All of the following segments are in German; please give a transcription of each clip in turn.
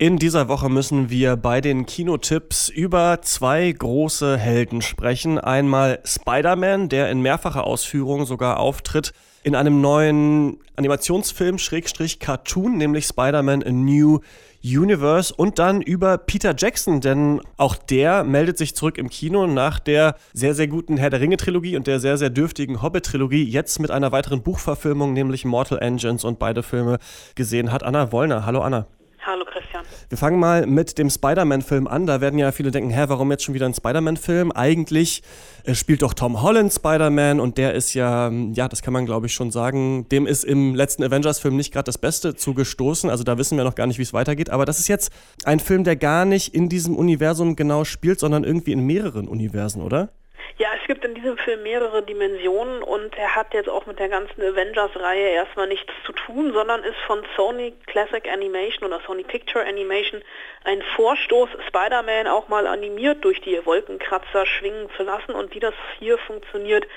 In dieser Woche müssen wir bei den Kinotipps über zwei große Helden sprechen. Einmal Spider-Man, der in mehrfacher Ausführung sogar auftritt in einem neuen Animationsfilm Schrägstrich Cartoon, nämlich Spider-Man A New Universe und dann über Peter Jackson, denn auch der meldet sich zurück im Kino nach der sehr, sehr guten Herr der Ringe-Trilogie und der sehr, sehr dürftigen Hobbit-Trilogie, jetzt mit einer weiteren Buchverfilmung, nämlich Mortal Engines und beide Filme gesehen hat. Anna Wollner. Hallo Anna. Wir fangen mal mit dem Spider-Man-Film an. Da werden ja viele denken, hä, warum jetzt schon wieder ein Spider-Man-Film? Eigentlich äh, spielt doch Tom Holland Spider-Man und der ist ja, ja, das kann man glaube ich schon sagen, dem ist im letzten Avengers-Film nicht gerade das Beste zugestoßen. Also da wissen wir noch gar nicht, wie es weitergeht. Aber das ist jetzt ein Film, der gar nicht in diesem Universum genau spielt, sondern irgendwie in mehreren Universen, oder? Gibt in diesem Film mehrere Dimensionen und er hat jetzt auch mit der ganzen Avengers-Reihe erstmal nichts zu tun, sondern ist von Sony Classic Animation oder Sony Picture Animation ein Vorstoß, Spider-Man auch mal animiert durch die Wolkenkratzer schwingen zu lassen und wie das hier funktioniert,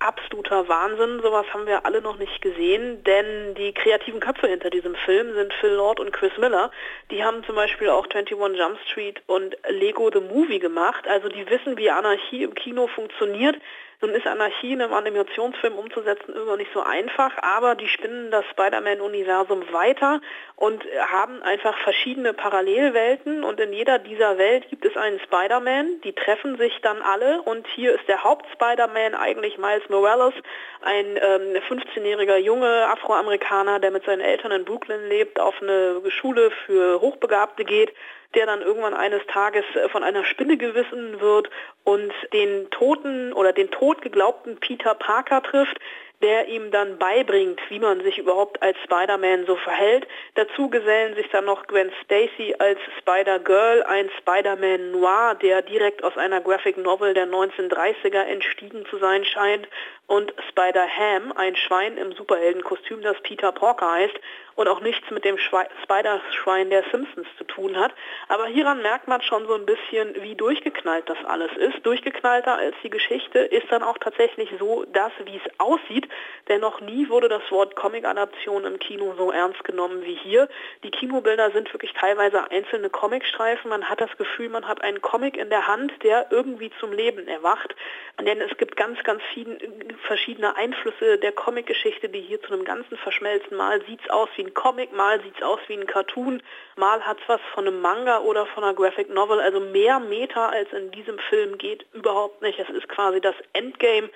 absoluter Wahnsinn. Sowas haben wir alle noch nicht gesehen, denn die kreativen Köpfe hinter diesem Film sind Phil Lord und Chris Miller. Die haben zum Beispiel auch 21 Jump Street und Lego The Movie gemacht. Also die wissen, wie Anarchie im Kino funktioniert. Nun ist Anarchie in einem Animationsfilm umzusetzen immer nicht so einfach, aber die spinnen das Spider-Man-Universum weiter und haben einfach verschiedene Parallelwelten und in jeder dieser Welt gibt es einen Spider-Man, die treffen sich dann alle und hier ist der Haupt-Spider-Man eigentlich Miles Morales, ein ähm, 15-jähriger Junge Afroamerikaner, der mit seinen Eltern in Brooklyn lebt, auf eine Schule für Hochbegabte geht der dann irgendwann eines Tages äh, von einer Spinne gewissen wird und den toten oder den tot geglaubten Peter Parker trifft, der ihm dann beibringt, wie man sich überhaupt als Spider-Man so verhält. Dazu gesellen sich dann noch Gwen Stacy als Spider-Girl, ein Spider-Man Noir, der direkt aus einer Graphic Novel der 1930er entstiegen zu sein scheint und Spider-Ham, ein Schwein im Superheldenkostüm, das Peter Porker heißt und auch nichts mit dem Spider-Schwein der Simpsons zu tun hat. Aber hieran merkt man schon so ein bisschen, wie durchgeknallt das alles ist. Durchgeknallter als die Geschichte ist dann auch tatsächlich so das, wie es aussieht, denn noch nie wurde das Wort Comic-Adaption im Kino so ernst genommen wie hier. Die Kinobilder sind wirklich teilweise einzelne Comicstreifen. Man hat das Gefühl, man hat einen Comic in der Hand, der irgendwie zum Leben erwacht. Denn es gibt ganz, ganz viele verschiedene Einflüsse der Comicgeschichte, die hier zu einem Ganzen verschmelzen. Mal sieht es aus wie ein Comic, mal sieht es aus wie ein Cartoon, mal hat es was von einem Manga oder von einer Graphic Novel. Also mehr Meta als in diesem Film geht überhaupt nicht. Es ist quasi das Endgame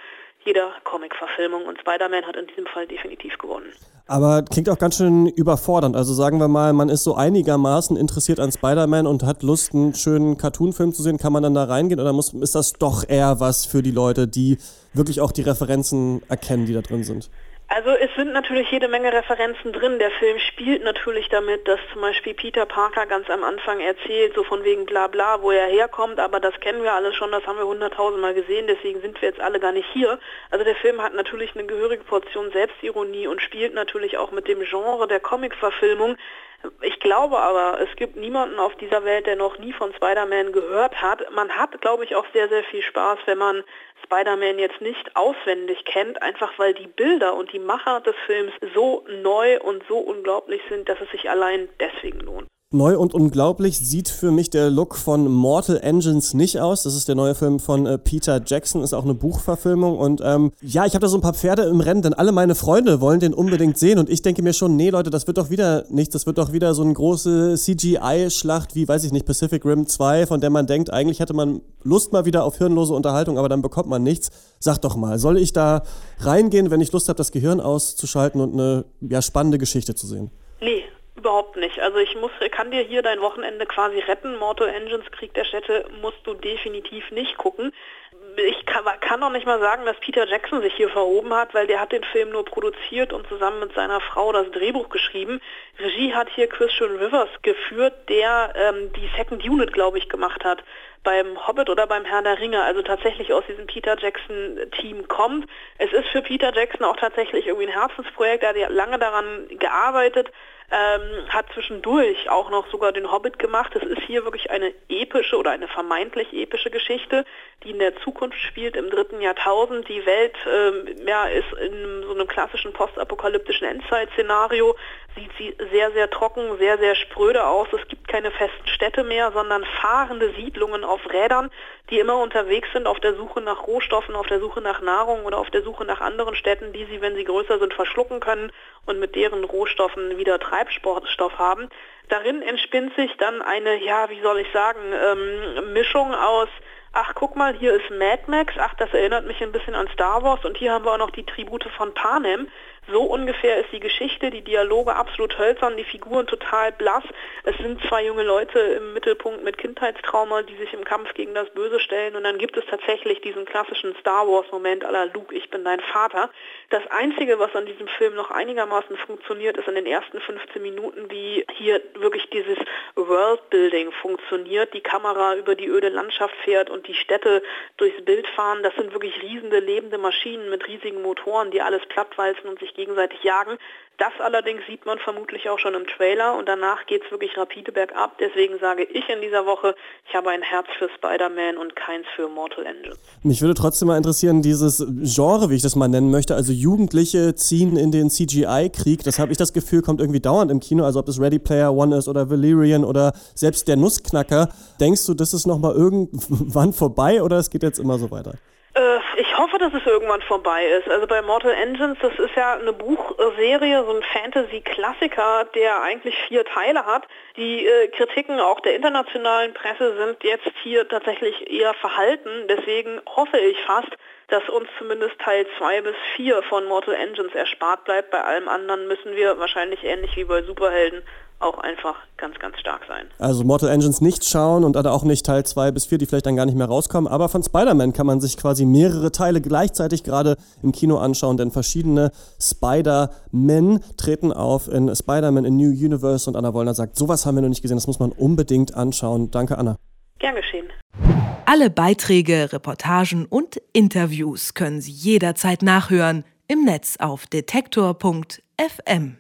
jeder Comic-Verfilmung und Spider-Man hat in diesem Fall definitiv gewonnen. Aber klingt auch ganz schön überfordernd. Also sagen wir mal, man ist so einigermaßen interessiert an Spider-Man und hat Lust, einen schönen Cartoon-Film zu sehen. Kann man dann da reingehen oder muss, ist das doch eher was für die Leute, die wirklich auch die Referenzen erkennen, die da drin sind? Also es sind natürlich jede Menge Referenzen drin. Der Film spielt natürlich damit, dass zum Beispiel Peter Parker ganz am Anfang erzählt, so von wegen bla bla, wo er herkommt, aber das kennen wir alles schon, das haben wir hunderttausendmal gesehen, deswegen sind wir jetzt alle gar nicht hier. Also der Film hat natürlich eine gehörige Portion Selbstironie und spielt natürlich auch mit dem Genre der Comic-Verfilmung. Ich glaube aber, es gibt niemanden auf dieser Welt, der noch nie von Spider-Man gehört hat. Man hat, glaube ich, auch sehr, sehr viel Spaß, wenn man Spider-Man jetzt nicht auswendig kennt, einfach weil die Bilder und die Macher des Films so neu und so unglaublich sind, dass es sich allein deswegen lohnt. Neu und unglaublich sieht für mich der Look von Mortal Engines nicht aus. Das ist der neue Film von äh, Peter Jackson, ist auch eine Buchverfilmung. Und ähm, ja, ich habe da so ein paar Pferde im Rennen, denn alle meine Freunde wollen den unbedingt sehen. Und ich denke mir schon, nee Leute, das wird doch wieder nichts. Das wird doch wieder so eine große CGI-Schlacht wie, weiß ich nicht, Pacific Rim 2, von der man denkt, eigentlich hätte man Lust mal wieder auf hirnlose Unterhaltung, aber dann bekommt man nichts. Sag doch mal, soll ich da reingehen, wenn ich Lust habe, das Gehirn auszuschalten und eine ja, spannende Geschichte zu sehen? Nee, Überhaupt nicht. Also ich muss, kann dir hier dein Wochenende quasi retten. Mortal Engines Krieg der Städte musst du definitiv nicht gucken. Ich kann, kann noch nicht mal sagen, dass Peter Jackson sich hier verhoben hat, weil der hat den Film nur produziert und zusammen mit seiner Frau das Drehbuch geschrieben. Regie hat hier Christian Rivers geführt, der ähm, die Second Unit, glaube ich, gemacht hat beim Hobbit oder beim Herrn der Ringe, also tatsächlich aus diesem Peter Jackson-Team kommt. Es ist für Peter Jackson auch tatsächlich irgendwie ein Herzensprojekt, er hat lange daran gearbeitet. Ähm, hat zwischendurch auch noch sogar den Hobbit gemacht. Es ist hier wirklich eine epische oder eine vermeintlich epische Geschichte, die in der Zukunft spielt, im dritten Jahrtausend. Die Welt ähm, ja, ist in so einem klassischen postapokalyptischen Endzeit-Szenario, sieht sie sehr, sehr trocken, sehr, sehr spröde aus. Es gibt keine festen Städte mehr, sondern fahrende Siedlungen auf Rädern, die immer unterwegs sind auf der Suche nach Rohstoffen, auf der Suche nach Nahrung oder auf der Suche nach anderen Städten, die sie, wenn sie größer sind, verschlucken können und mit deren Rohstoffen wieder Treibstoff haben. Darin entspinnt sich dann eine, ja, wie soll ich sagen, ähm, Mischung aus ach guck mal, hier ist Mad Max, ach das erinnert mich ein bisschen an Star Wars und hier haben wir auch noch die Tribute von Panem. So ungefähr ist die Geschichte, die Dialoge absolut hölzern, die Figuren total blass. Es sind zwei junge Leute im Mittelpunkt mit Kindheitstrauma, die sich im Kampf gegen das Böse stellen und dann gibt es tatsächlich diesen klassischen Star Wars Moment aller Luke, ich bin dein Vater. Das Einzige, was an diesem Film noch einigermaßen funktioniert, ist in den ersten 15 Minuten, wie hier wirklich dieses Worldbuilding funktioniert, die Kamera über die öde Landschaft fährt und die Städte durchs Bild fahren. Das sind wirklich riesende lebende Maschinen mit riesigen Motoren, die alles plattwalzen und sich gegenseitig jagen. Das allerdings sieht man vermutlich auch schon im Trailer und danach geht es wirklich rapide bergab. Deswegen sage ich in dieser Woche, ich habe ein Herz für Spider-Man und keins für Mortal Engines. Mich würde trotzdem mal interessieren, dieses Genre, wie ich das mal nennen möchte, also Jugendliche ziehen in den CGI-Krieg, das habe ich das Gefühl, kommt irgendwie dauernd im Kino, also ob es Ready Player One ist oder Valerian oder selbst der Nussknacker. Denkst du, das ist nochmal irgendwann vorbei oder es geht jetzt immer so weiter? Ich hoffe, dass es irgendwann vorbei ist. Also bei Mortal Engines, das ist ja eine Buchserie, so ein Fantasy-Klassiker, der eigentlich vier Teile hat. Die äh, Kritiken auch der internationalen Presse sind jetzt hier tatsächlich eher verhalten. Deswegen hoffe ich fast, dass uns zumindest Teil 2 bis 4 von Mortal Engines erspart bleibt. Bei allem anderen müssen wir wahrscheinlich ähnlich wie bei Superhelden auch einfach ganz, ganz stark sein. Also Mortal Engines nicht schauen und auch nicht Teil 2 bis 4, die vielleicht dann gar nicht mehr rauskommen. Aber von Spider-Man kann man sich quasi mehrere Teile gleichzeitig gerade im Kino anschauen, denn verschiedene Spider-Men treten auf in Spider-Man in New Universe und Anna Wollner sagt, sowas haben wir noch nicht gesehen, das muss man unbedingt anschauen. Danke, Anna. Gern geschehen. Alle Beiträge, Reportagen und Interviews können Sie jederzeit nachhören im Netz auf detektor.fm.